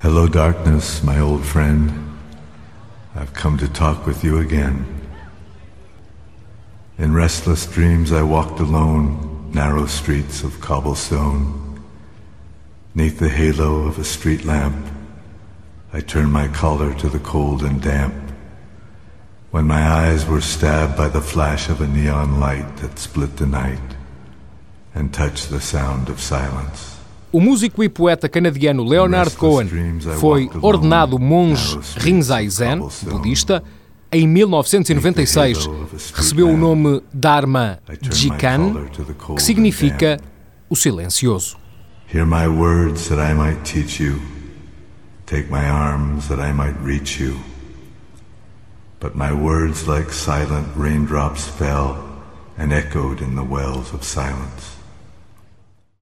Hello, darkness, my old friend. I've come to talk with you again. In restless dreams, I walked alone, narrow streets of cobblestone. Neath the halo of a street lamp, I turned my collar to the cold and damp. When my eyes were stabbed by the flash of a neon light that split the night and touched the sound of silence. O músico e poeta canadiano Leonard Cohen foi ordenado monge Rinzai Zen, budista, em 1996. Recebeu o nome Dharma Jikan, que significa o silencioso. Hear my words that I might teach you. Take my arms that I might reach you. But my words, like silent raindrops, fell and echoed in the wells of silence.